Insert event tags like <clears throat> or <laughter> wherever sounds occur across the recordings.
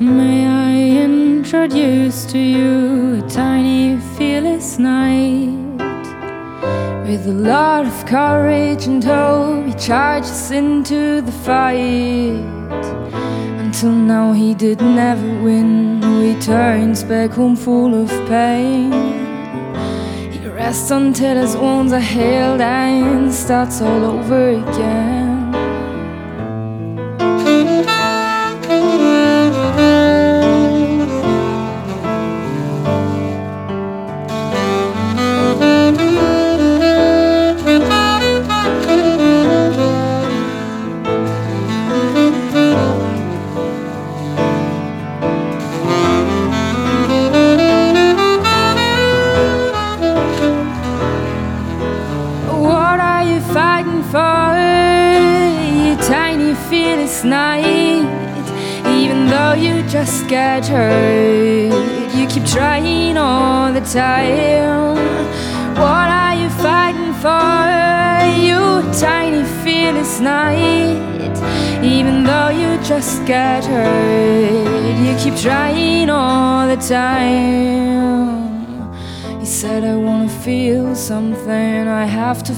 introduce to you a tiny, fearless knight. With a lot of courage and hope, he charges into the fight. Until now, he did never win. He turns back home full of pain. He rests until his wounds are healed and starts all over again.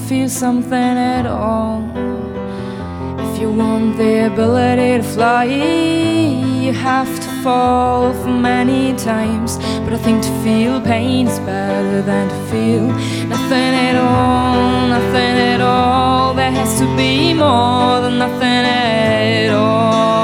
Feel something at all. If you want the ability to fly, you have to fall for many times. But I think to feel pain is better than to feel nothing at all, nothing at all. There has to be more than nothing at all.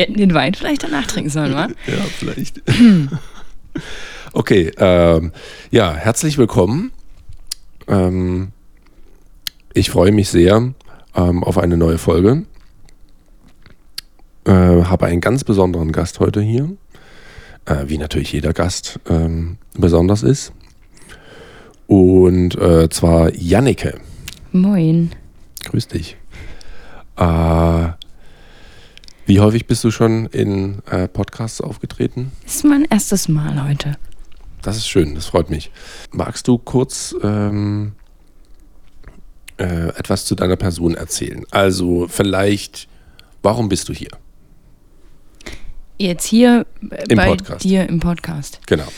Wir hätten den Wein vielleicht danach trinken sollen, wa? <laughs> Ja, vielleicht. <clears throat> okay, ähm, ja, herzlich willkommen. Ähm, ich freue mich sehr ähm, auf eine neue Folge. Äh, habe einen ganz besonderen Gast heute hier, äh, wie natürlich jeder Gast ähm, besonders ist. Und äh, zwar Jannike. Moin. Grüß dich. Äh, wie häufig bist du schon in äh, Podcasts aufgetreten? Das ist mein erstes Mal heute. Das ist schön, das freut mich. Magst du kurz ähm, äh, etwas zu deiner Person erzählen? Also vielleicht, warum bist du hier? Jetzt hier Im bei Podcast. dir im Podcast. Genau.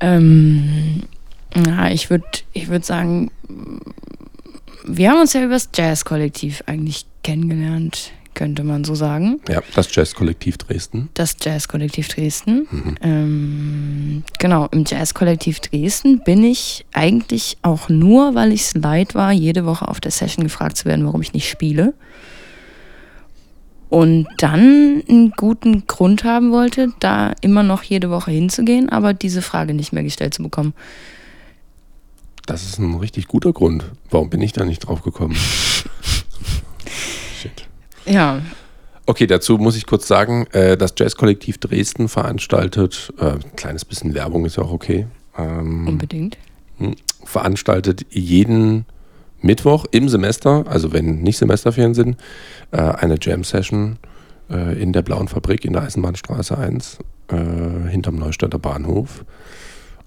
Ähm, ja, ich würde ich würd sagen, wir haben uns ja übers Jazz-Kollektiv eigentlich kennengelernt, könnte man so sagen. Ja, das Jazz-Kollektiv Dresden. Das Jazz-Kollektiv Dresden. Ähm, genau, im Jazz-Kollektiv Dresden bin ich eigentlich auch nur, weil ich es leid war, jede Woche auf der Session gefragt zu werden, warum ich nicht spiele. Und dann einen guten Grund haben wollte, da immer noch jede Woche hinzugehen, aber diese Frage nicht mehr gestellt zu bekommen. Das ist ein richtig guter Grund. Warum bin ich da nicht drauf gekommen? <laughs> Ja, Okay, dazu muss ich kurz sagen, äh, das Jazz-Kollektiv Dresden veranstaltet, äh, ein kleines bisschen Werbung ist ja auch okay, ähm, unbedingt. hm, veranstaltet jeden Mittwoch im Semester, also wenn nicht Semesterferien sind, äh, eine Jam-Session in der Blauen Fabrik in der Eisenbahnstraße 1 äh, hinterm Neustädter Bahnhof.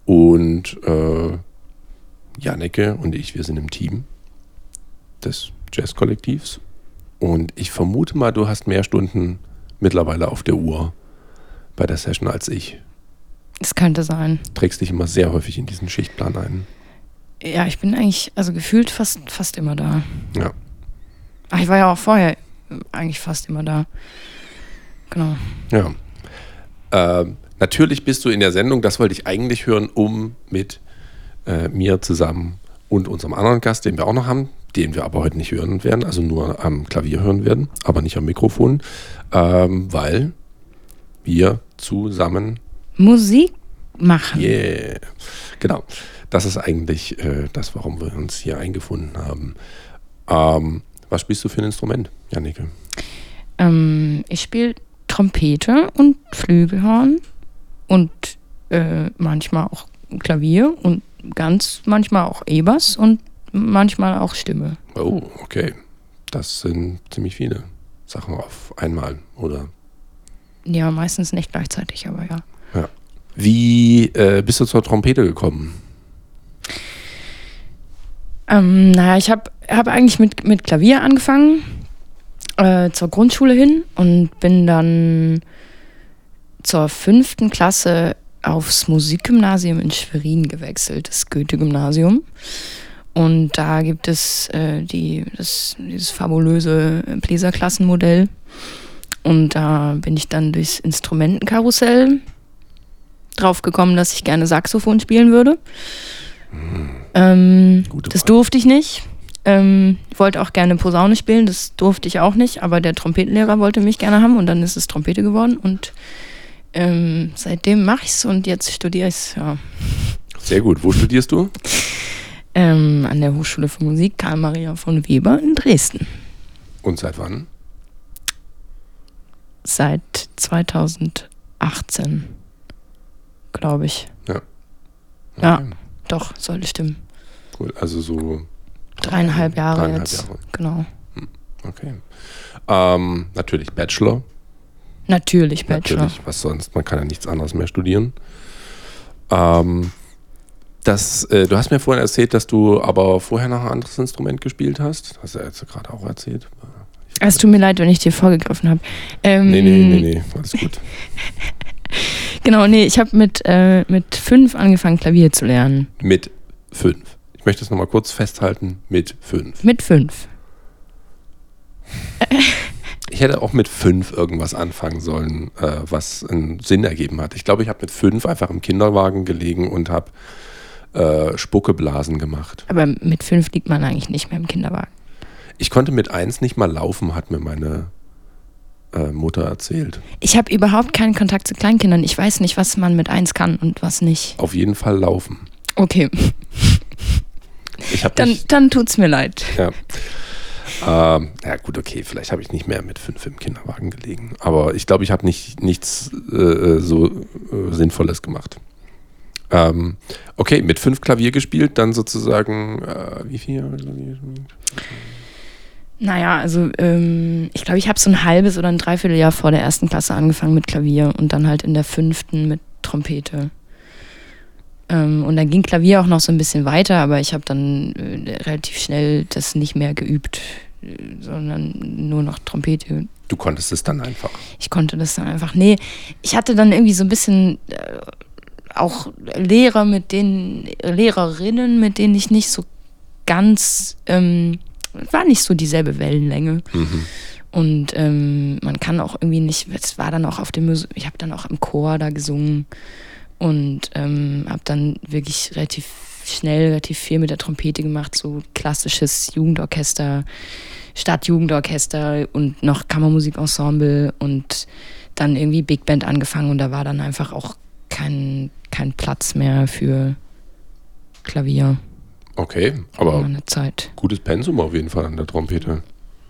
Und Janneke und ich, wir sind im Team des Jazz-Kollektivs. Und ich vermute mal, du hast mehr Stunden mittlerweile auf der Uhr bei der Session als ich. Es könnte sein. Trägst dich immer sehr häufig in diesen Schichtplan ein. Ja, ich bin eigentlich, also gefühlt fast, fast immer da. Ja. Ach, ich war ja auch vorher eigentlich fast immer da. Genau. Ja. Ähm, natürlich bist du in der Sendung, das wollte ich eigentlich hören, um mit äh, mir zusammen und unserem anderen Gast, den wir auch noch haben, den wir aber heute nicht hören werden, also nur am Klavier hören werden, aber nicht am Mikrofon, ähm, weil wir zusammen Musik machen. Yeah. Genau. Das ist eigentlich äh, das, warum wir uns hier eingefunden haben. Ähm, was spielst du für ein Instrument, Jannike? Ähm, ich spiele Trompete und Flügelhorn und äh, manchmal auch Klavier und ganz manchmal auch E-Bass und manchmal auch Stimme. Oh, okay. Das sind ziemlich viele Sachen auf einmal, oder? Ja, meistens nicht gleichzeitig, aber ja. Ja. Wie äh, bist du zur Trompete gekommen? Ähm, naja, ich habe hab eigentlich mit, mit Klavier angefangen, äh, zur Grundschule hin und bin dann zur fünften Klasse aufs Musikgymnasium in Schwerin gewechselt, das Goethe-Gymnasium. Und da gibt es äh, die, das, dieses fabulöse Bläserklassenmodell. Und da bin ich dann durchs Instrumentenkarussell draufgekommen, dass ich gerne Saxophon spielen würde. Ähm, Gute das Wahl. durfte ich nicht. Ähm, ich wollte auch gerne Posaune spielen, das durfte ich auch nicht, aber der Trompetenlehrer wollte mich gerne haben und dann ist es Trompete geworden und ähm, seitdem mache ich es und jetzt studiere ich es. Ja. Sehr gut. Wo studierst du? Ähm, an der Hochschule für Musik Karl Maria von Weber in Dresden. Und seit wann? Seit 2018, glaube ich. Ja. Ja. Okay, Doch, sollte stimmen. Cool. Also so Dreieinhalb Jahre Dreieinhalb jetzt. Jahre. Genau. Okay. Ähm, natürlich Bachelor. Natürlich Bachelor. Natürlich, was sonst? Man kann ja nichts anderes mehr studieren. Ähm, das, äh, du hast mir vorhin erzählt, dass du aber vorher noch ein anderes Instrument gespielt hast. Hast du ja jetzt gerade auch erzählt. Es tut mir leid, wenn ich dir vorgegriffen habe. Ähm, Nee, nee, nee, nee, alles gut. <laughs> Genau, nee, ich habe mit, äh, mit fünf angefangen, Klavier zu lernen. Mit fünf. Ich möchte es nochmal kurz festhalten. Mit fünf. Mit fünf. <laughs> Ich hätte auch mit fünf irgendwas anfangen sollen, äh, was einen Sinn ergeben hat. Ich glaube, ich habe mit fünf einfach im Kinderwagen gelegen und habe äh, Spuckeblasen gemacht. Aber mit fünf liegt man eigentlich nicht mehr im Kinderwagen. Ich konnte mit eins nicht mal laufen, hat mir meine äh, Mutter erzählt. Ich habe überhaupt keinen Kontakt zu Kleinkindern. Ich weiß nicht, was man mit eins kann und was nicht. Auf jeden Fall laufen. Okay, dann, nicht, dann tut's mir leid. ja. Ähm, ja gut, okay, vielleicht habe ich nicht mehr mit fünf im Kinderwagen gelegen. Aber ich glaube, ich habe nicht, nichts äh, so äh, Sinnvolles gemacht. Ähm, okay, mit fünf Klavier gespielt, dann sozusagen, äh, wie viel? Naja, also ähm, ich glaube, ich habe so ein halbes oder ein Dreivierteljahr vor der ersten Klasse angefangen mit Klavier und dann halt in der fünften mit Trompete. Ähm, und dann ging Klavier auch noch so ein bisschen weiter, aber ich habe dann äh, relativ schnell das nicht mehr geübt, äh, sondern nur noch Trompete. Du konntest es dann einfach. Ich konnte das dann einfach. Nee, ich hatte dann irgendwie so ein bisschen äh, auch Lehrer, mit denen, Lehrerinnen, mit denen ich nicht so ganz, ähm, war nicht so dieselbe Wellenlänge. Mhm. Und ähm, man kann auch irgendwie nicht, es war dann auch auf dem, ich habe dann auch im Chor da gesungen und ähm, habe dann wirklich relativ schnell, relativ viel mit der Trompete gemacht, so klassisches Jugendorchester, Stadtjugendorchester und noch Kammermusikensemble und dann irgendwie Big Band angefangen und da war dann einfach auch kein, kein Platz mehr für Klavier Okay, aber gutes Pensum auf jeden Fall an der Trompete.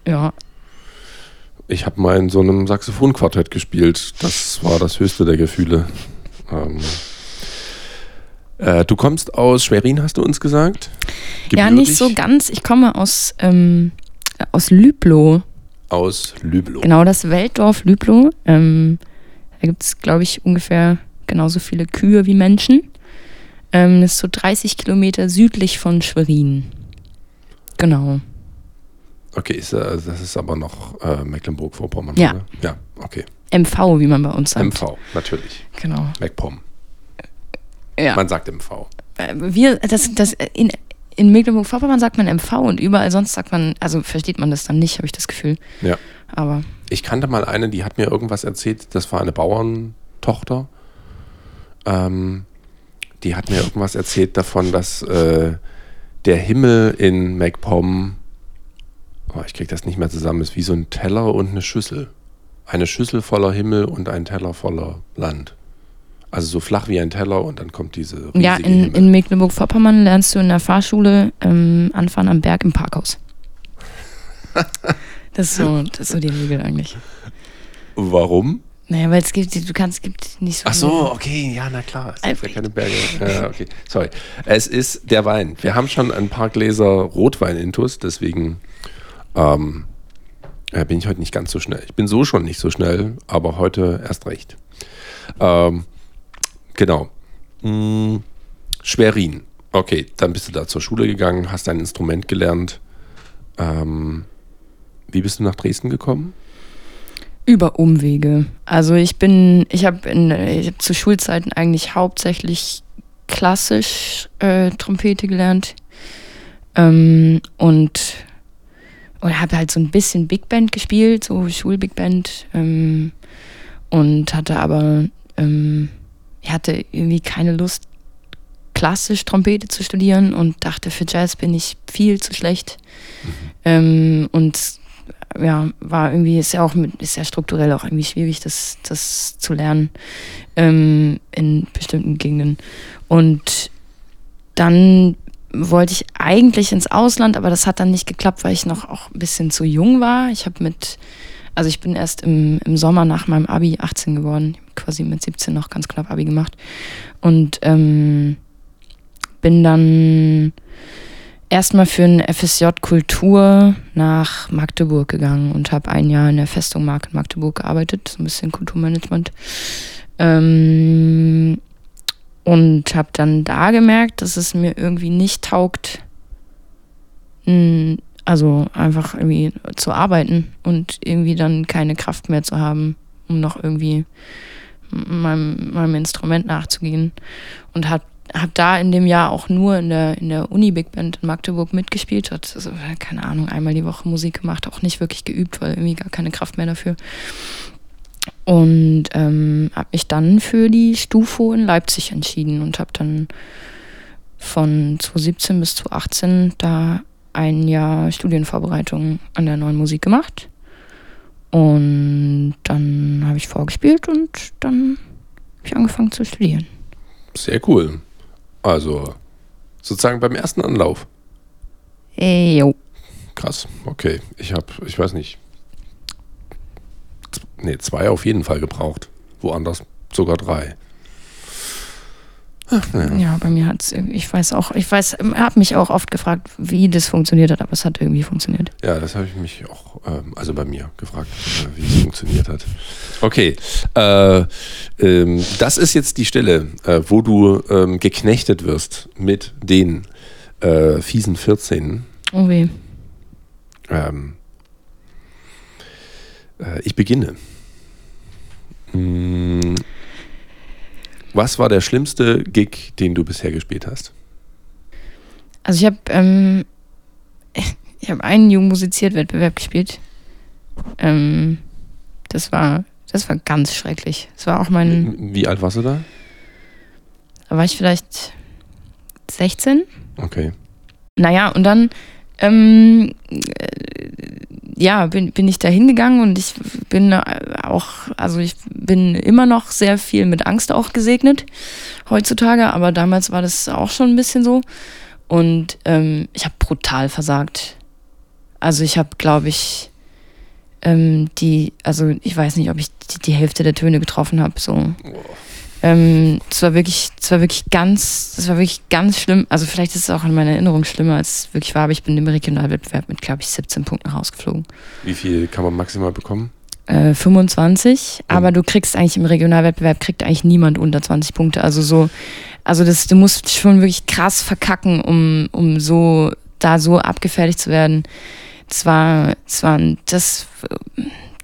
Ja, Ich habe mal in so einem Saxophonquartett gespielt. Das war das höchste der Gefühle. Ähm, äh, du kommst aus Schwerin, hast du uns gesagt? ja, nicht so Gebürtig ganz. Ich komme aus, ähm, aus Lüblow. Aus Lüblow. Genau, das Weltdorf Lüblow. Ähm, da gibt es, glaube ich, ungefähr genauso viele Kühe wie Menschen. Ähm, das ist so 30 Kilometer südlich von Schwerin. Genau. Okay, ist, äh, das ist aber noch äh, Mecklenburg-Vorpommern. Ja. oder? Ja, okay. MV, wie man bei uns sagt. MV, natürlich. Genau. MacPom. Ja. Man sagt MV. Äh, Wir, das, das, in, in Mecklenburg-Vorpommern sagt man MV und überall sonst sagt man, also versteht man das dann nicht, habe ich das Gefühl. Ja. Aber Ich kannte mal eine, die hat mir irgendwas erzählt, das war eine Bauerntochter. Ähm, die hat mir irgendwas erzählt davon, dass äh, der Himmel in MacPom, oh, ich krieg das nicht mehr zusammen, ist wie so ein Teller und eine Schüssel. Eine Schüssel voller Himmel und ein Teller voller Land. Also so flach wie ein Teller und dann kommt diese riesige Ja, in, in Mecklenburg-Vorpommern lernst du in der Fahrschule ähm, Anfahren am Berg im Parkhaus. <laughs> das, ist so, das ist so die Regel eigentlich. Warum? Naja, weil es gibt, du kannst, es gibt nicht so. Ach viele- so, okay, ja, na klar. Es gibt ja keine Berge. Ja, okay, sorry. Es ist der Wein. Wir haben schon ein paar Gläser Rotwein intus, deswegen ähm, ja, bin ich heute nicht ganz so schnell. Ich bin so schon nicht so schnell, aber heute erst recht. Ähm, genau. Mm, Schwerin. Okay, dann bist du da zur Schule gegangen, hast dein Instrument gelernt. Ähm, wie bist du nach Dresden gekommen? Über Umwege. Also ich bin, ich habe hab zu Schulzeiten eigentlich hauptsächlich klassisch äh, Trompete gelernt ähm, und und habe halt so ein bisschen Big Band gespielt, so Schul-Big Band ähm, und hatte aber ähm, ich hatte irgendwie keine Lust klassisch Trompete zu studieren und dachte für Jazz bin ich viel zu schlecht ähm, und ja, war irgendwie, ist ja auch mit, ist ja strukturell auch irgendwie schwierig, das, das zu lernen ähm, in bestimmten Gegenden. Und dann wollte ich eigentlich ins Ausland, aber das hat dann nicht geklappt, weil ich noch auch ein bisschen zu jung war. Ich habe mit, also ich bin erst im, im Sommer nach meinem Abi 18 geworden, quasi mit 17 noch ganz knapp Abi gemacht. Und ähm, bin dann erstmal für ein FSJ Kultur nach Magdeburg gegangen und habe ein Jahr in der Festung Mark in Magdeburg gearbeitet, so ein bisschen Kulturmanagement. Ähm, und habe dann da gemerkt, dass es mir irgendwie nicht taugt, also einfach irgendwie zu arbeiten und irgendwie dann keine Kraft mehr zu haben, um noch irgendwie meinem, meinem Instrument nachzugehen. Und habe hab da in dem Jahr auch nur in der, in der Uni Big Band in Magdeburg mitgespielt. Hat, also, keine Ahnung, einmal die Woche Musik gemacht, auch nicht wirklich geübt, weil irgendwie gar keine Kraft mehr dafür. Und ähm, habe mich dann für die Stufo in Leipzig entschieden und habe dann von 2017 bis 2018 da ein Jahr Studienvorbereitung an der neuen Musik gemacht. Und dann habe ich vorgespielt und dann habe ich angefangen zu studieren. Sehr cool. Also sozusagen beim ersten Anlauf. Ey, jo. Krass, okay. Ich habe, ich weiß nicht, nee, zwei auf jeden Fall gebraucht. Woanders sogar drei. Ach. Ja, bei mir hat es ich weiß auch, ich weiß, habe mich auch oft gefragt, wie das funktioniert hat, aber es hat irgendwie funktioniert. Ja, das habe ich mich auch, ähm, also bei mir gefragt, äh, wie es funktioniert hat. Okay, äh, ähm, das ist jetzt die Stelle, äh, wo du ähm, geknechtet wirst mit den äh, fiesen 14. Oh weh. Ähm, äh, ich beginne. Mm, Was war der schlimmste Gig, den du bisher gespielt hast? Also ich habe ähm, ich habe einen Jugendmusiziert-Wettbewerb gespielt. Ähm, das war das war ganz schrecklich. Das war auch mein, Wie alt warst du da? da war ich vielleicht 16. Okay. Naja, und dann ähm, äh, ja, bin, bin ich da hingegangen und ich bin äh, auch, also ich bin immer noch sehr viel mit Angst auch gesegnet heutzutage, aber damals war das auch schon ein bisschen so. Und ähm, ich habe brutal versagt. Also ich habe, glaube ich, ähm, die, also ich weiß nicht, ob ich die, die Hälfte der Töne getroffen habe. So. Ähm, es war wirklich, es war wirklich ganz, es war wirklich ganz schlimm. Also vielleicht ist es auch in meiner Erinnerung schlimmer, als es wirklich war, aber ich bin im Regionalwettbewerb mit, glaube ich, 17 Punkten rausgeflogen. Wie viel kann man maximal bekommen? Äh, 25, aber du kriegst eigentlich im Regionalwettbewerb kriegt eigentlich niemand unter 20 Punkte. Also so, also das, du musst schon wirklich krass verkacken, um, um so da so abgefertigt zu werden. Das war, das war, das,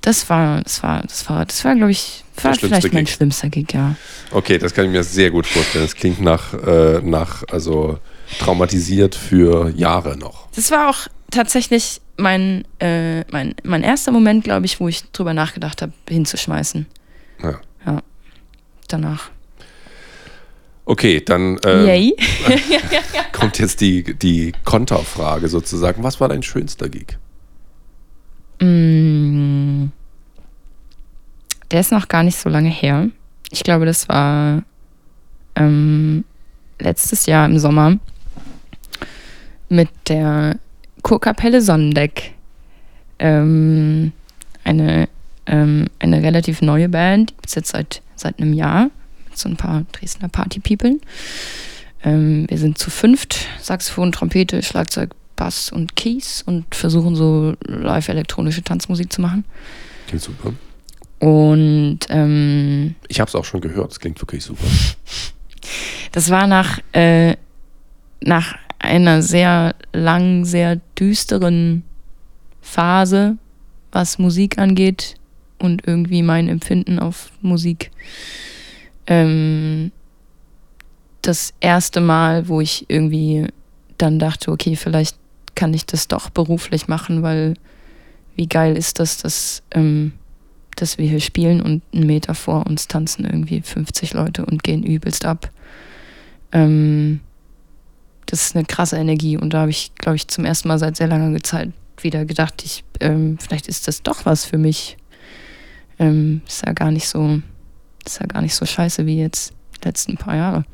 das war, das war, das war, das war, glaube ich, war Der schlimmste vielleicht mein Gig. schlimmster Gig, ja. Okay, das kann ich mir sehr gut vorstellen. Das klingt nach, äh, nach also traumatisiert für Jahre noch. Das war auch tatsächlich mein, äh, mein, mein erster Moment, glaube ich, wo ich drüber nachgedacht habe, hinzuschmeißen. Ja. Danach. Okay, dann äh, Yay. <laughs> <laughs> kommt jetzt die, die Konterfrage sozusagen. Was war dein schönster Gig? Mm. Der ist noch gar nicht so lange her. Ich glaube, das war ähm, letztes Jahr im Sommer mit der Kurkapelle Sonnendeck. Ähm, eine, ähm, eine relativ neue Band, die gibt es jetzt seit, seit einem Jahr mit so ein paar Dresdner Party-People. Ähm, wir sind zu fünft, Saxophon, Trompete, Schlagzeug, Bass und Keys und versuchen so live elektronische Tanzmusik zu machen. Klingt super. Und ähm, Ich habe es auch schon gehört. Es klingt wirklich super. das war nach, äh, nach einer sehr langen, sehr düsteren Phase, was Musik angeht und irgendwie mein Empfinden auf Musik. Ähm, das erste Mal, wo ich irgendwie dann dachte, okay, vielleicht kann ich das doch beruflich machen, weil wie geil ist das, dass, ähm, dass wir hier spielen und einen Meter vor uns tanzen irgendwie 50 Leute und gehen übelst ab. Ähm, das ist eine krasse Energie und da habe ich, glaube ich, zum ersten Mal seit sehr langer Zeit wieder gedacht, ich, ähm, vielleicht ist das doch was für mich. Ähm, ist ja gar nicht so, ist ja gar nicht so scheiße wie jetzt die letzten paar Jahre.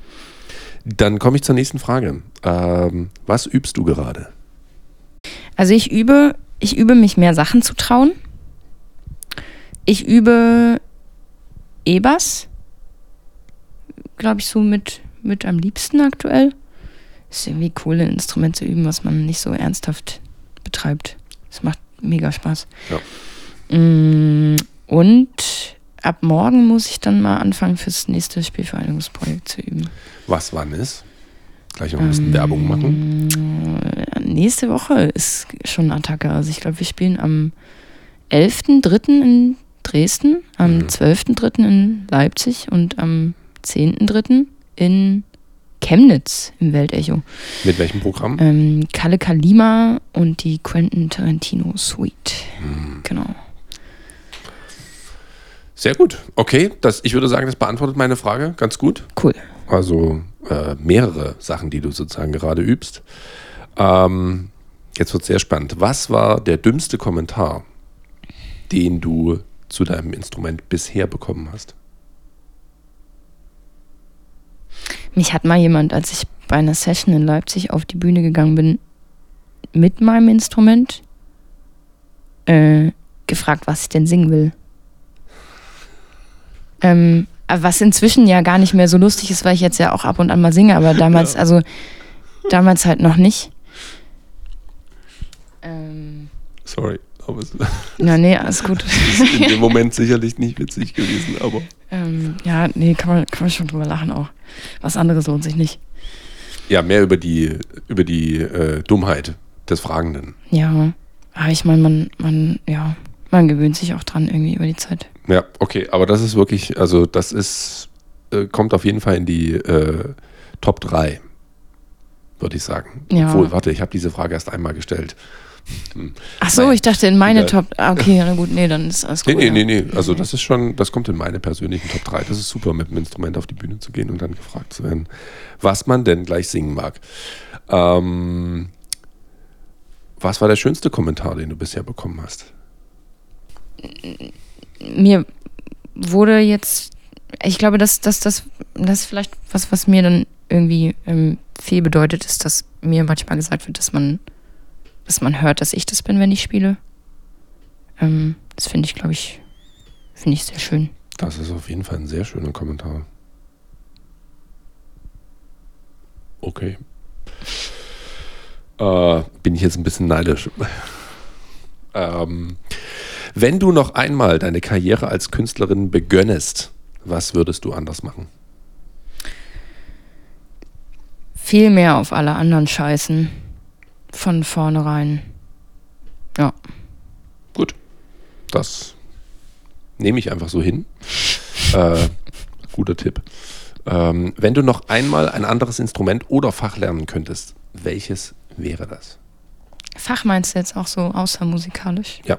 Dann komme ich zur nächsten Frage. Ähm, was übst du gerade? Also ich übe, ich übe mich mehr Sachen zu trauen. Ich übe E-Bass, glaube ich, so mit, mit am liebsten aktuell. Ist irgendwie cool, ein Instrument zu üben, was man nicht so ernsthaft betreibt. Es macht mega Spaß. Mm, Und ab morgen muss ich dann mal anfangen, fürs nächste Spielvereinigungsprojekt zu üben. Was wann ist? Gleich noch ein bisschen Werbung machen. Nächste Woche ist schon Attacke. Also ich glaube, wir spielen am 11.3. in Dresden, am Mhm. 12.3. in Leipzig und am 10.3. in Chemnitz im Weltecho. Mit welchem Programm? Ähm, Kalle Kalima und die Quentin Tarantino Suite. Mhm. Genau. Sehr gut. Okay, das, ich würde sagen, das beantwortet meine Frage ganz gut. Cool. Also äh, mehrere Sachen, die du sozusagen gerade übst. Ähm, jetzt wird sehr spannend. Was war der dümmste Kommentar, den du zu deinem Instrument bisher bekommen hast? Mich hat mal jemand, als ich bei einer Session in Leipzig auf die Bühne gegangen bin, mit meinem Instrument äh, gefragt, was ich denn singen will. Ähm, was inzwischen ja gar nicht mehr so lustig ist, weil ich jetzt ja auch ab und an mal singe, aber damals, <laughs> also damals halt noch nicht. Ähm, Sorry, aber es na nee, alles gut. <laughs> ist in dem <laughs> Moment sicherlich nicht witzig gewesen, aber ähm, ja, nee, kann man, kann man schon drüber lachen auch. Was anderes lohnt sich nicht. ja, mehr über die, über die äh, Dummheit des Fragenden. Ja, aber ich meine, man, man, ja, man gewöhnt sich auch dran irgendwie über die Zeit. Ja, okay, aber das ist wirklich, also das ist, äh, kommt auf jeden Fall in die äh, Top 3, würde ich sagen. Ja. Obwohl, warte, ich habe diese Frage erst einmal gestellt. Ach so, ich dachte in meine Ja. Top. Ah, okay, na gut, nee, dann ist alles Nee, gut. nee, ja. nee, nee, also das ist schon, das kommt in meine persönlichen Top 3. Das ist super, mit dem Instrument auf die Bühne zu gehen und dann gefragt zu werden, was man denn gleich singen mag. Ähm, was war der schönste Kommentar, den du bisher bekommen hast? Mir wurde jetzt, ich glaube, dass das, das ist vielleicht was, was mir dann irgendwie ähm, viel bedeutet, ist, dass mir manchmal gesagt wird, dass man, dass man hört, dass ich das bin, wenn ich spiele. Ähm, das finde ich, glaube ich, finde ich sehr schön. Das ist auf jeden Fall ein sehr schöner Kommentar. Okay. Äh, bin ich jetzt ein bisschen neidisch. <laughs> ähm, wenn du noch einmal deine Karriere als Künstlerin begönnest, was würdest du anders machen? Viel mehr auf alle anderen scheißen. Von vornherein. Ja. Gut. Das nehme ich einfach so hin. <laughs> Äh, guter Tipp. Ähm, wenn du noch einmal ein anderes Instrument oder Fach lernen könntest, welches wäre das? Fach meinst du jetzt auch so außermusikalisch? Ja.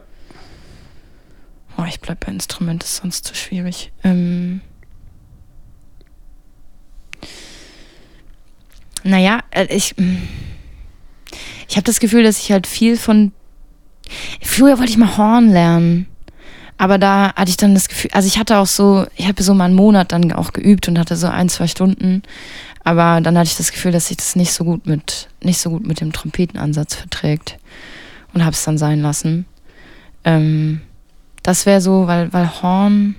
Oh, ich bleib bei Instrument, ist sonst zu schwierig. Ähm Naja, äh, ich, mm, ich habe das Gefühl, dass ich halt viel von. Früher wollte ich mal Horn lernen. Aber da hatte ich dann das Gefühl, also ich hatte auch so, ich habe so mal einen Monat dann auch geübt und hatte so ein, zwei Stunden. Aber dann hatte ich das Gefühl, dass sich das nicht so gut mit, nicht so gut mit dem Trompetenansatz verträgt. Und habe es dann sein lassen. Ähm, das wäre so, weil, weil Horn.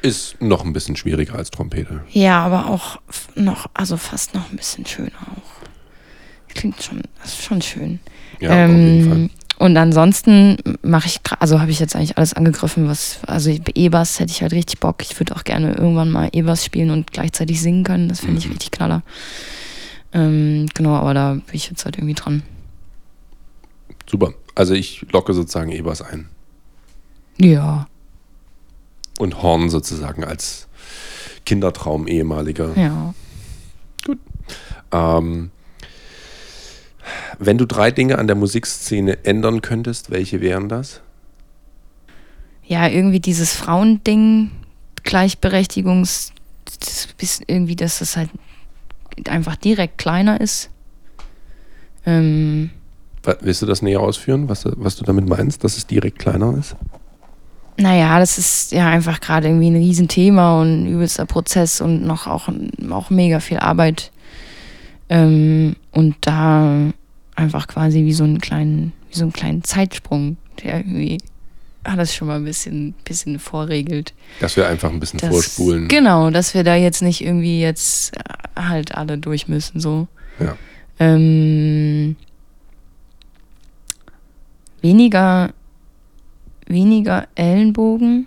Ist noch ein bisschen schwieriger als Trompete. Ja, aber auch noch, also fast noch ein bisschen schöner auch. Klingt schon, das ist schon schön. Ja, auf jeden Fall. Ähm, und ansonsten mache ich, also habe ich jetzt eigentlich alles angegriffen, was, also E-Bass hätte ich halt richtig Bock. Ich würde auch gerne irgendwann mal E-Bass spielen und gleichzeitig singen können. Das finde ich Mhm. richtig knaller. Ähm, genau, aber da bin ich jetzt halt irgendwie dran. Super. Also ich locke sozusagen E-Bass ein. Ja, Und Horn sozusagen als Kindertraum ehemaliger. ja. Ähm, wenn du drei Dinge an der Musikszene ändern könntest, welche wären das? Ja, irgendwie dieses Frauending, Gleichberechtigungs, das irgendwie, dass das halt einfach direkt kleiner ist. Ähm, Willst du das näher ausführen, was, was du damit meinst, dass es direkt kleiner ist? Naja, das ist ja einfach gerade irgendwie ein Riesenthema und ein übelster Prozess und noch auch, auch mega viel Arbeit. Ähm, und da einfach quasi wie so einen kleinen, wie so einen kleinen Zeitsprung, der irgendwie alles schon mal ein bisschen, bisschen vorregelt. Dass wir einfach ein bisschen Das- vorspulen. Genau, dass wir da jetzt nicht irgendwie jetzt äh, halt alle durch müssen, so. Ja. Ähm, weniger, weniger Ellenbogen.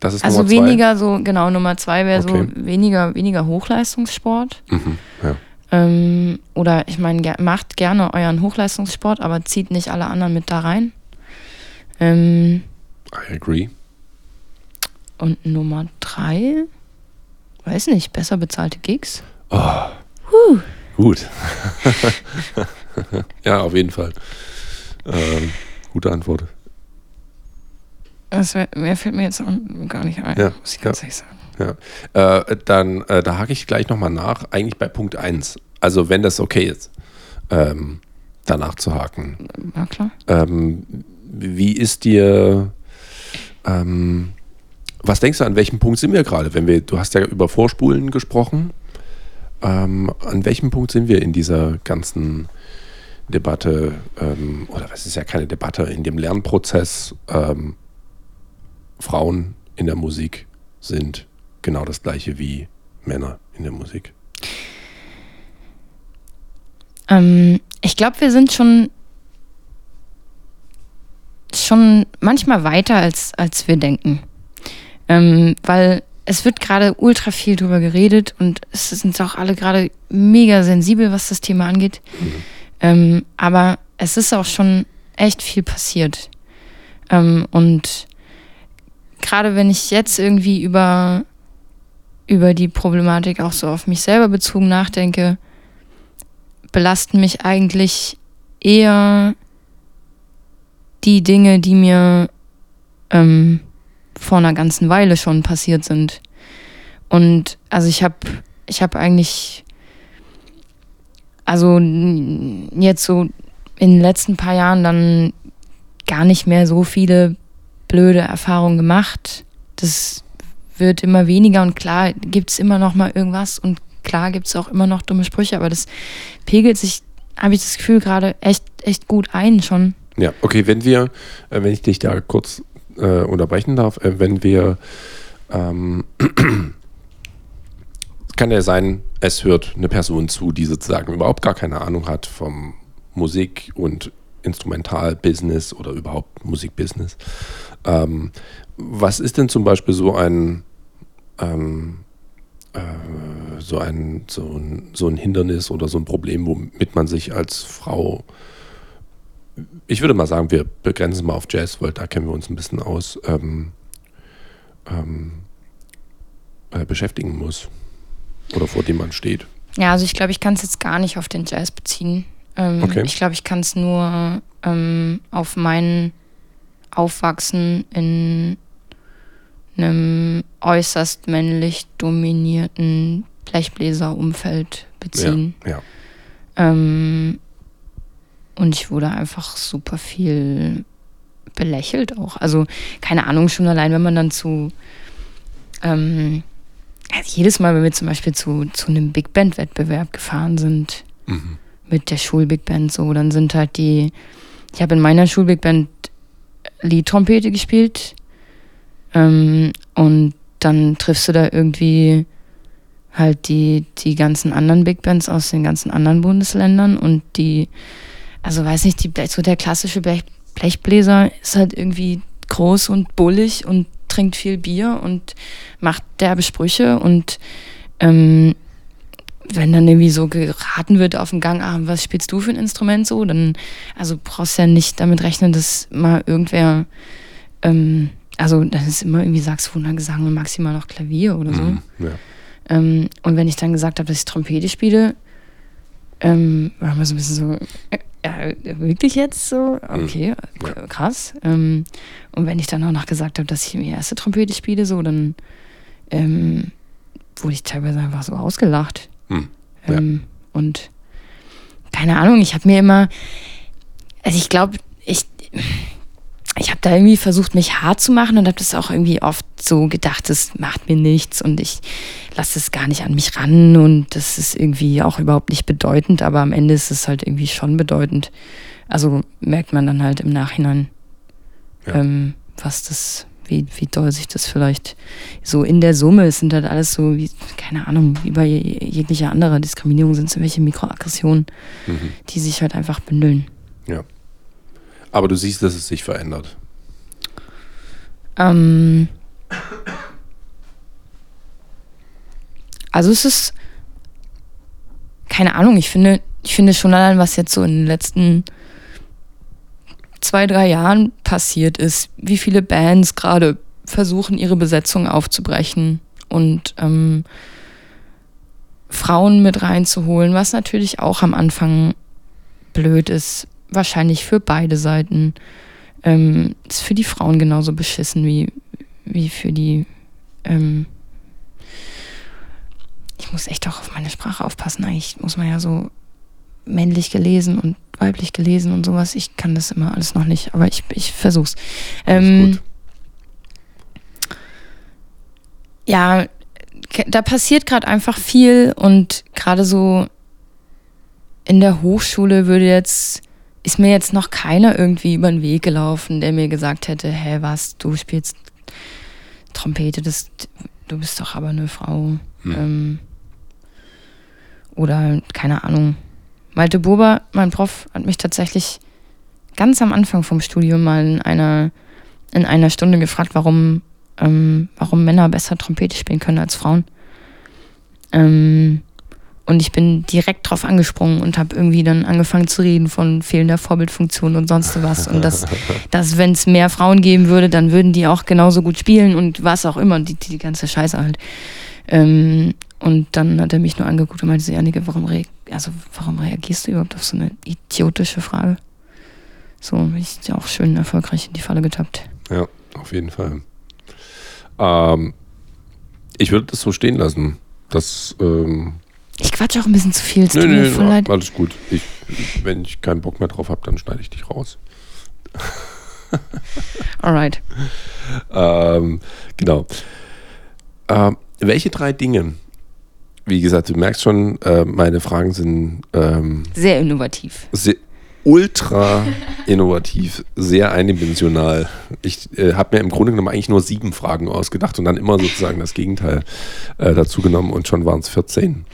Das ist Also Nummer zwei. weniger so, genau, Nummer zwei wäre Okay. so weniger, weniger Hochleistungssport. Mhm, ja. Ähm, oder ich meine, macht gerne euren Hochleistungssport, aber zieht nicht alle anderen mit da rein. Ähm, I agree. und Nummer drei, weiß nicht, besser bezahlte Gigs. Oh, gut. <laughs> ja, auf jeden Fall. Ähm, gute Antwort. Das wär, mehr fällt mir jetzt auch gar nicht ein, Ja, muss ich ganz ja. ehrlich sagen. Ja. Äh, dann, äh, da hake ich gleich nochmal nach, eigentlich bei Punkt 1. Also, wenn das okay ist, ähm, danach zu haken. War klar. Ähm, wie ist dir, ähm, was denkst du, an welchem Punkt sind wir gerade? Wenn wir, du hast ja über Vorspulen gesprochen. Ähm, an welchem Punkt sind wir in dieser ganzen Debatte, ähm, oder es ist ja keine Debatte, in dem Lernprozess, ähm, Frauen in der Musik sind genau das gleiche wie Männer in der Musik. Ähm, ich glaube, wir sind schon schon manchmal weiter als, als wir denken. Ähm, weil es wird gerade ultra viel drüber geredet und es sind auch alle gerade mega sensibel, was das Thema angeht. Ähm, aber es ist auch schon echt viel passiert. Ähm, und gerade wenn ich jetzt irgendwie über, über die Problematik auch so auf mich selber bezogen nachdenke, belasten mich eigentlich eher die Dinge, die mir ähm, vor einer ganzen Weile schon passiert sind. Und also ich habe ich habe eigentlich also jetzt so in den letzten paar Jahren dann gar nicht mehr so viele blöde Erfahrungen gemacht. Das wird immer weniger und klar gibt es immer noch mal irgendwas und klar gibt es auch immer noch dumme Sprüche, aber das pegelt sich, habe ich das Gefühl, gerade echt, echt gut ein schon. Ja, okay, wenn wir, äh, wenn ich dich da kurz äh, unterbrechen darf, äh, wenn wir, ähm, <clears throat> kann ja sein, es hört eine Person zu, die sozusagen überhaupt gar keine Ahnung hat vom Musik- und Instrumentalbusiness oder überhaupt Musikbusiness. Ähm, was ist denn zum Beispiel so ein, ähm, äh, so ein, so ein, so ein Hindernis oder so ein Problem, womit man sich als Frau ich würde mal sagen, wir begrenzen mal auf Jazz, weil da kennen wir uns ein bisschen aus, ähm, ähm, äh, beschäftigen muss. Oder vor dem man steht. Ja, also ich glaube, ich kann es jetzt gar nicht auf den Jazz beziehen. Ähm, Okay. Ich glaube, ich kann es nur ähm, auf mein Aufwachsen in einem äußerst männlich dominierten Blechbläserumfeld beziehen. Ja, ja. Ähm, und ich wurde einfach super viel belächelt auch. Also keine Ahnung, schon allein, wenn man dann zu ähm, also jedes Mal, wenn wir zum Beispiel zu, zu einem Big Band-Wettbewerb gefahren sind, mhm. mit der Schul-Big Band, so, dann sind halt die, ich habe in meiner Schul-Big Band Liedtrompete gespielt ähm, und dann triffst du da irgendwie halt die, die ganzen anderen Big Bands aus den ganzen anderen Bundesländern und die, also weiß nicht, die, so der klassische Blech, Blechbläser ist halt irgendwie groß und bullig und trinkt viel Bier und macht derbe Sprüche und ähm, wenn dann irgendwie so geraten wird auf dem Gang, ah, was spielst du für ein Instrument so, dann, also brauchst du ja nicht damit rechnen, dass mal irgendwer, ähm, also das ist immer irgendwie Saxophon, Gesang und maximal noch Klavier oder so. Mhm, ja. ähm, und wenn ich dann gesagt habe, dass ich Trompete spiele, ähm, war man so ein bisschen so, äh, ja, wirklich jetzt so? Mhm. Okay, ja. krass. Ähm, und wenn ich dann auch noch gesagt habe, dass ich die erste Trompete spiele, so, dann ähm, wurde ich teilweise einfach so ausgelacht. Hm. Ja. Ähm, und keine Ahnung, ich habe mir immer, also ich glaube, ich, ich habe da irgendwie versucht, mich hart zu machen und habe das auch irgendwie oft so gedacht, das macht mir nichts und ich lasse es gar nicht an mich ran und das ist irgendwie auch überhaupt nicht bedeutend, aber am Ende ist es halt irgendwie schon bedeutend. Also merkt man dann halt im Nachhinein, ja. ähm, was das wie, wie doll sich das vielleicht so in der Summe, es sind halt alles so, wie, keine Ahnung, wie bei jeglicher anderer Diskriminierung sind es irgendwelche Mikroaggressionen, mhm. die sich halt einfach bündeln. Ja. Aber du siehst, dass es sich verändert. Ähm, also es ist, keine Ahnung, ich finde, ich finde schon allein, was jetzt so in den letzten zwei, drei Jahren passiert ist, wie viele Bands gerade versuchen, ihre Besetzung aufzubrechen und ähm, Frauen mit reinzuholen, was natürlich auch am Anfang blöd ist, wahrscheinlich für beide Seiten. Ähm, ist für die Frauen genauso beschissen wie, wie für die. Ähm ich muss echt auch auf meine Sprache aufpassen. Eigentlich muss man ja so männlich gelesen und weiblich gelesen und sowas. Ich kann das immer alles noch nicht, aber ich, ich versuch's. Ähm, ja, da passiert gerade einfach viel und gerade so in der Hochschule würde jetzt, ist mir jetzt noch keiner irgendwie über den Weg gelaufen, der mir gesagt hätte, hä, was, du spielst Trompete, das, du bist doch aber eine Frau. Hm. Ähm, oder keine Ahnung. Malte Bober, mein Prof, hat mich tatsächlich ganz am Anfang vom Studium mal in einer, in einer Stunde gefragt, warum, ähm, warum Männer besser Trompete spielen können als Frauen. Ähm, und ich bin direkt drauf angesprungen und habe irgendwie dann angefangen zu reden von fehlender Vorbildfunktion und sonst was. Und <laughs> dass, dass wenn es mehr Frauen geben würde, dann würden die auch genauso gut spielen und was auch immer, die, die ganze Scheiße halt. Ähm, und dann hat er mich nur angeguckt und meinte, Janike, warum, re also, warum reagierst du überhaupt auf so eine idiotische Frage? So bin ich ja auch schön erfolgreich in die Falle getappt. Ja, auf jeden Fall. Ähm, ich würde das so stehen lassen. Das, ähm ich quatsche auch ein bisschen zu viel. Es nö, nö, voll leid. alles gut. Ich, wenn ich keinen Bock mehr drauf habe, dann schneide ich dich raus. <laughs> Alright. ähm, genau. Ähm, welche drei Dinge wie gesagt, du merkst schon, äh, meine Fragen sind ähm, sehr innovativ. Sehr, ultra innovativ, sehr eindimensional. Ich äh, habe mir im Grunde genommen eigentlich nur sieben Fragen ausgedacht und dann immer sozusagen das Gegenteil äh, dazu genommen und schon waren es 14.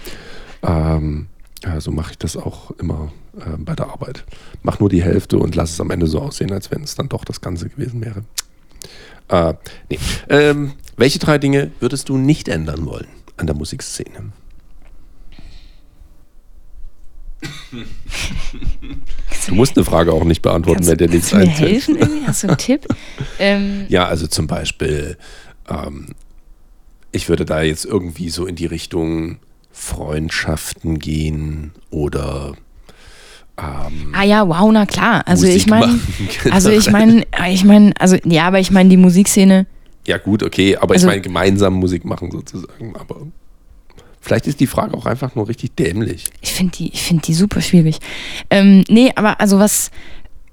Ähm, ja, so mache ich das auch immer äh, bei der Arbeit. Mach nur die Hälfte und lass es am Ende so aussehen, als wenn es dann doch das Ganze gewesen wäre. Äh, nee. ähm, welche drei Dinge würdest du nicht ändern wollen an der Musikszene? <laughs> Du musst eine Frage auch nicht beantworten, wenn dir nichts einfällt. Kannst du mir helfen irgendwie? Hast du einen Tipp? <laughs> Ähm, ja, also zum Beispiel, ähm, ich würde da jetzt irgendwie so in die Richtung Freundschaften gehen oder ähm, ah ja, wow, na klar. Also Musik ich meine, <laughs> also ich meine, ich meine, also ja, aber ich meine die Musikszene. Ja gut, okay, aber also, ich meine gemeinsam Musik machen sozusagen, aber Vielleicht ist die Frage auch einfach nur richtig dämlich. Ich finde die, ich find die super schwierig. Ähm, nee, aber also was,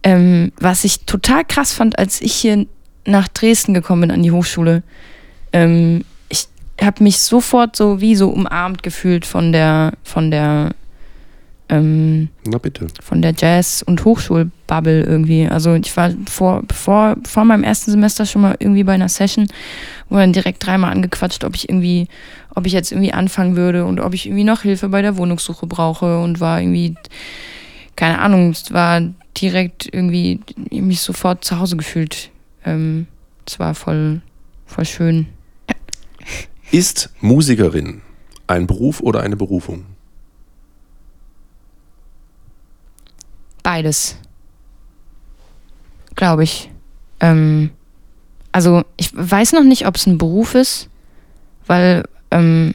ähm, was ich total krass fand, als ich hier nach Dresden gekommen bin an die Hochschule, ähm, habe mich sofort so wie so umarmt gefühlt von der, von der, ähm, Na bitte. von der Jazz- und Hochschulbubble irgendwie. Also ich war vor, vor, vor meinem ersten Semester schon mal irgendwie bei einer Session, wo dann direkt dreimal angequatscht, ob ich irgendwie, ob ich jetzt irgendwie anfangen würde und ob ich irgendwie noch Hilfe bei der Wohnungssuche brauche und war irgendwie, keine Ahnung, es war direkt irgendwie mich sofort zu Hause gefühlt. Ähm, es war voll, voll schön. Ist Musikerin ein Beruf oder eine Berufung? Beides. Glaube ich. Ähm, also ich weiß noch nicht, ob es ein Beruf ist, weil, ähm,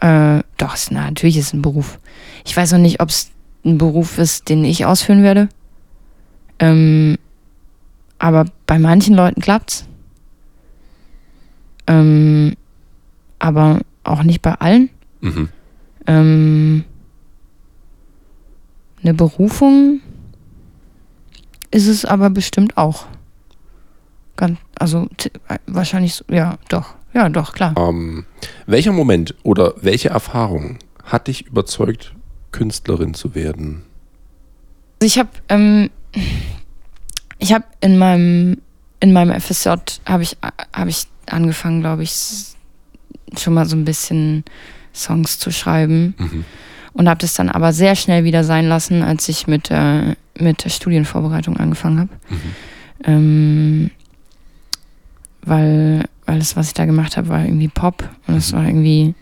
äh, doch, na, natürlich ist es ein Beruf. Ich weiß noch nicht, ob es ein Beruf ist, den ich ausführen werde. Ähm, aber bei manchen Leuten klappt's. Ähm, aber auch nicht bei allen. Mhm. Ähm, eine Berufung ist es aber bestimmt auch. Ganz, also äh, wahrscheinlich, ja, doch. Ja, doch, klar. Ähm, welcher Moment oder welche Erfahrung hat dich überzeugt, Künstlerin zu werden? Also ich habe ähm, ich habe in meinem in meinem FSJ habe ich habe ich angefangen, glaube ich, schon mal so ein bisschen Songs zu schreiben Mhm. und habe das dann aber sehr schnell wieder sein lassen, als ich mit äh, mit der Studienvorbereitung angefangen habe. Mhm. Ähm, weil, weil das, was ich da gemacht habe, war irgendwie Pop und es war irgendwie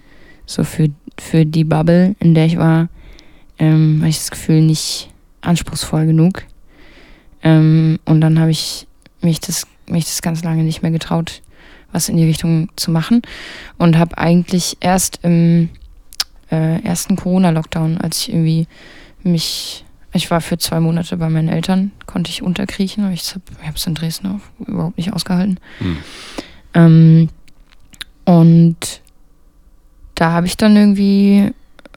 so für, für die Bubble, in der ich war, ähm, war ich das Gefühl nicht anspruchsvoll genug. Ähm, und dann habe ich mich das, mich das ganz lange nicht mehr getraut, was in die Richtung zu machen und habe eigentlich erst im äh, ersten Corona-Lockdown, als ich irgendwie mich ich war für zwei Monate bei meinen Eltern, konnte ich unterkriechen, aber ich habe es in Dresden auch überhaupt nicht ausgehalten. Mhm. Ähm, und da habe ich dann irgendwie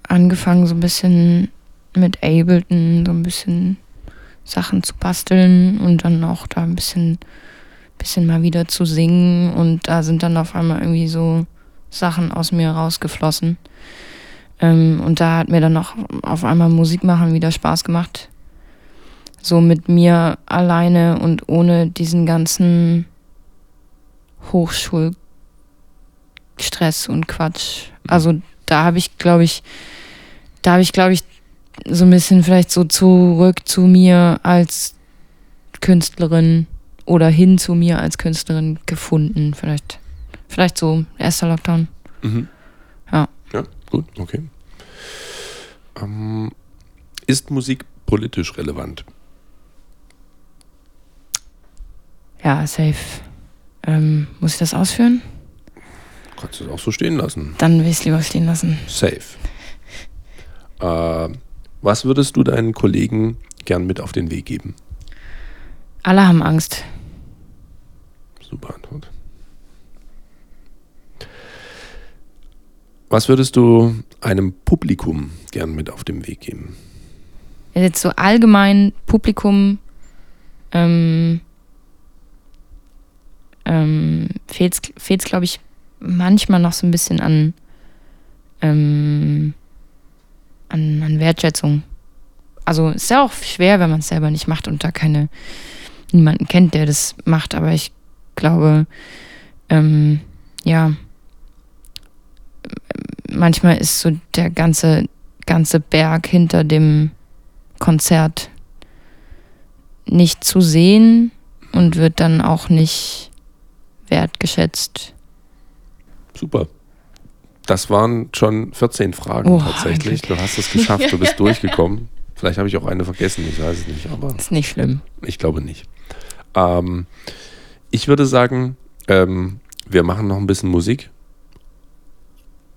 angefangen, so ein bisschen mit Ableton, so ein bisschen Sachen zu basteln und dann auch da ein bisschen, bisschen mal wieder zu singen. Und da sind dann auf einmal irgendwie so Sachen aus mir rausgeflossen. Ähm, und da hat mir dann auch auf einmal Musik machen wieder Spaß gemacht. So mit mir alleine und ohne diesen ganzen Hochschulstress und Quatsch. Also da habe ich, glaube ich, da habe ich, glaube ich, so ein bisschen vielleicht so zurück zu mir als Künstlerin oder hin zu mir als Künstlerin gefunden. Vielleicht, vielleicht so erster Lockdown. Mhm. Ja. Ja, gut, okay. Ähm, ist Musik politisch relevant? Ja, safe. Ähm, muss ich das ausführen? Kannst du es auch so stehen lassen. Dann will ich es lieber stehen lassen. Safe. Äh, was würdest du deinen Kollegen gern mit auf den Weg geben? Alle haben Angst. Super Antwort. Was würdest du einem Publikum gern mit auf den Weg geben? Jetzt so allgemein Publikum ähm, ähm, fehlt es, glaube ich, manchmal noch so ein bisschen an, ähm, an, an Wertschätzung. Also ist ja auch schwer, wenn man es selber nicht macht und da keine niemanden kennt, der das macht, aber ich glaube, ähm, ja, manchmal ist so der ganze, ganze Berg hinter dem Konzert nicht zu sehen und wird dann auch nicht wertgeschätzt. Super. Das waren schon 14 Fragen Oh, tatsächlich. Du hast es geschafft, du bist <laughs> durchgekommen. Vielleicht habe ich auch eine vergessen, ich weiß es nicht, aber Ist nicht schlimm. ich glaube nicht. Ähm, ich würde sagen, ähm, wir machen noch ein bisschen Musik.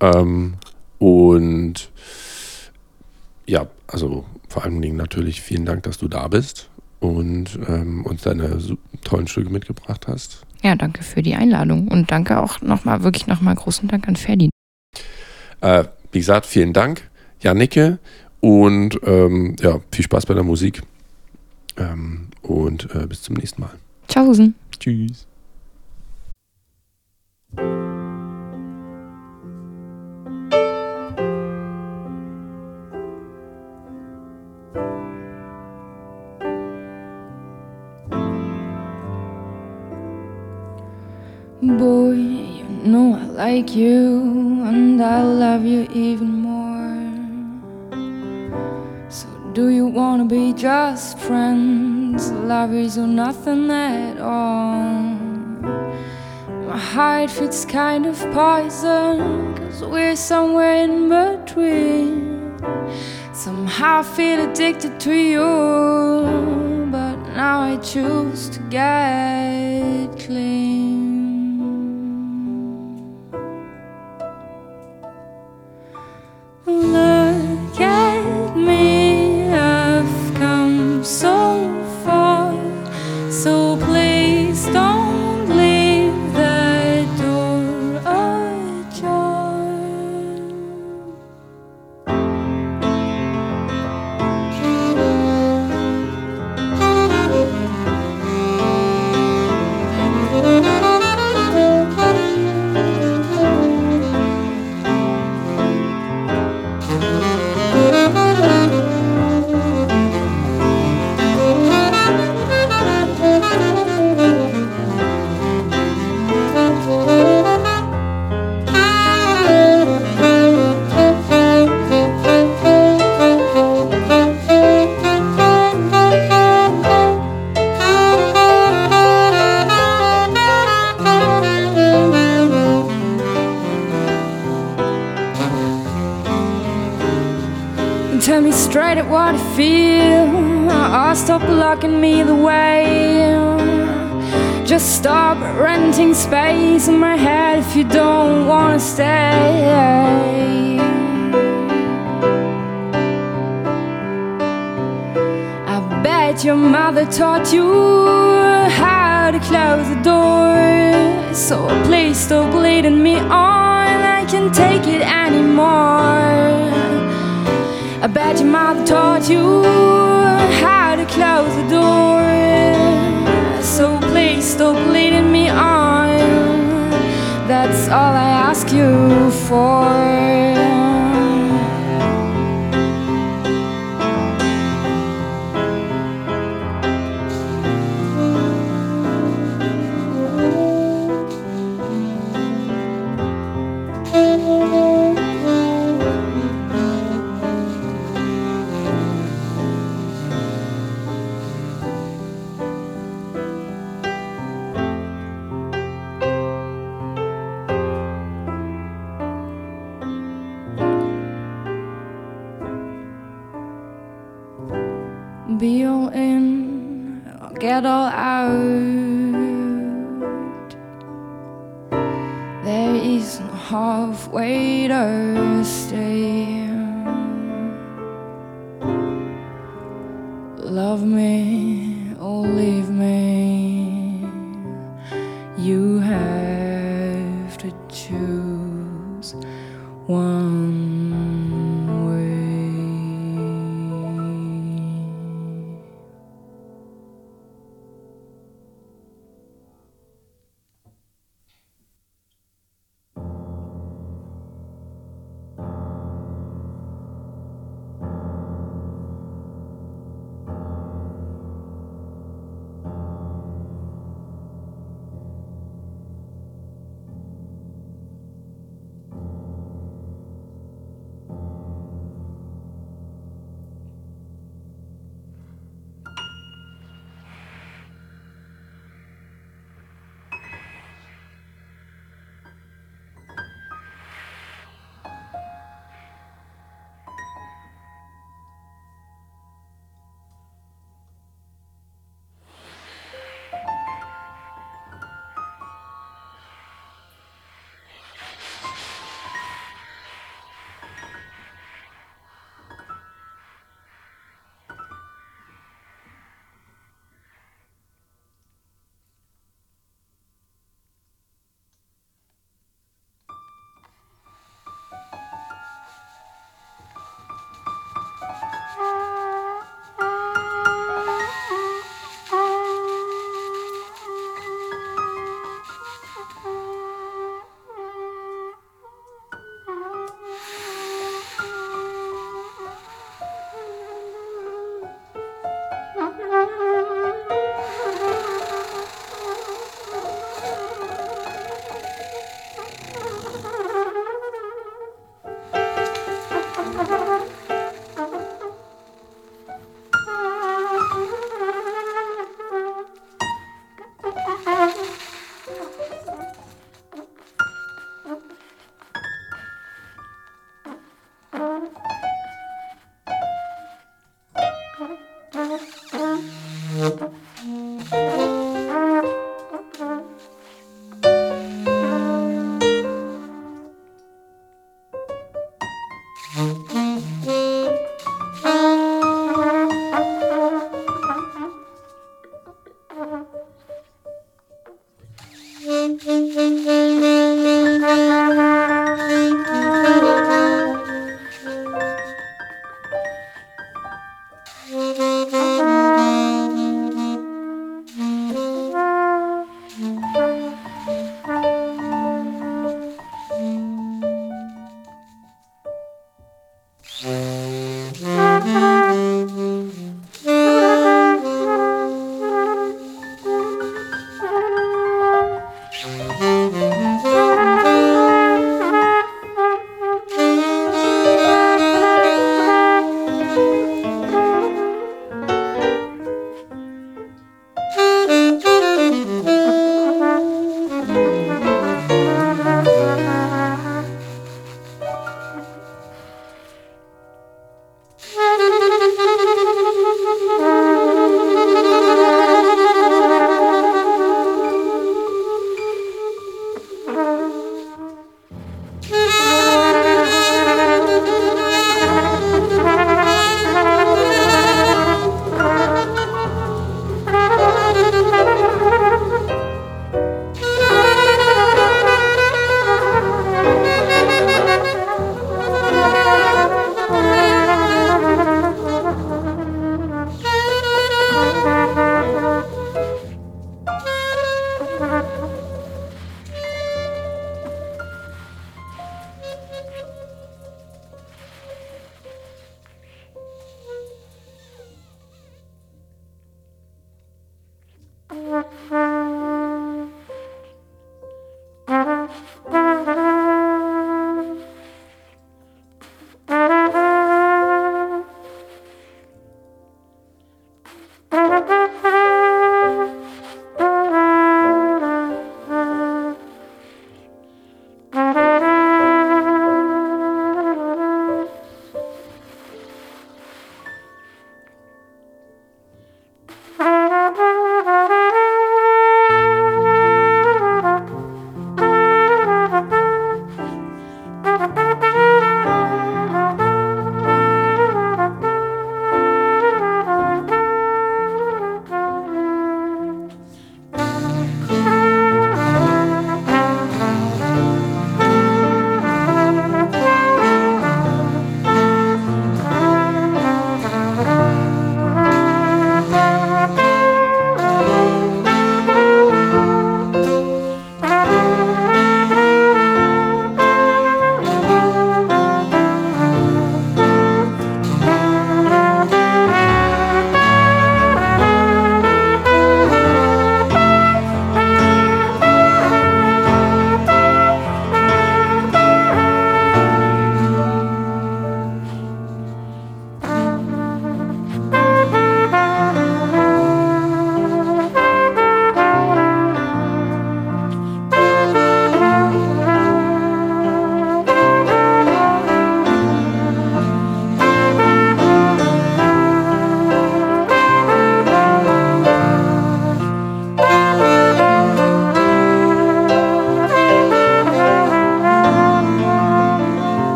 Ähm, und ja, also vor allen Dingen natürlich vielen Dank, dass du da bist und ähm, uns deine tollen Stücke mitgebracht hast. Ja, danke für die Einladung und danke auch nochmal, wirklich nochmal großen Dank an Ferdi. Äh, wie gesagt, vielen Dank, Janicke, und ähm, ja, viel Spaß bei der Musik ähm, und äh, bis zum nächsten Mal. Tschaußen. Tschüss. Boy, you know I like you and I love you even more. So, do you wanna be just friends? Love is or nothing at all. My heart feels kind of poison, cause we're somewhere in between. Somehow I feel addicted to you, but now I choose to get clean.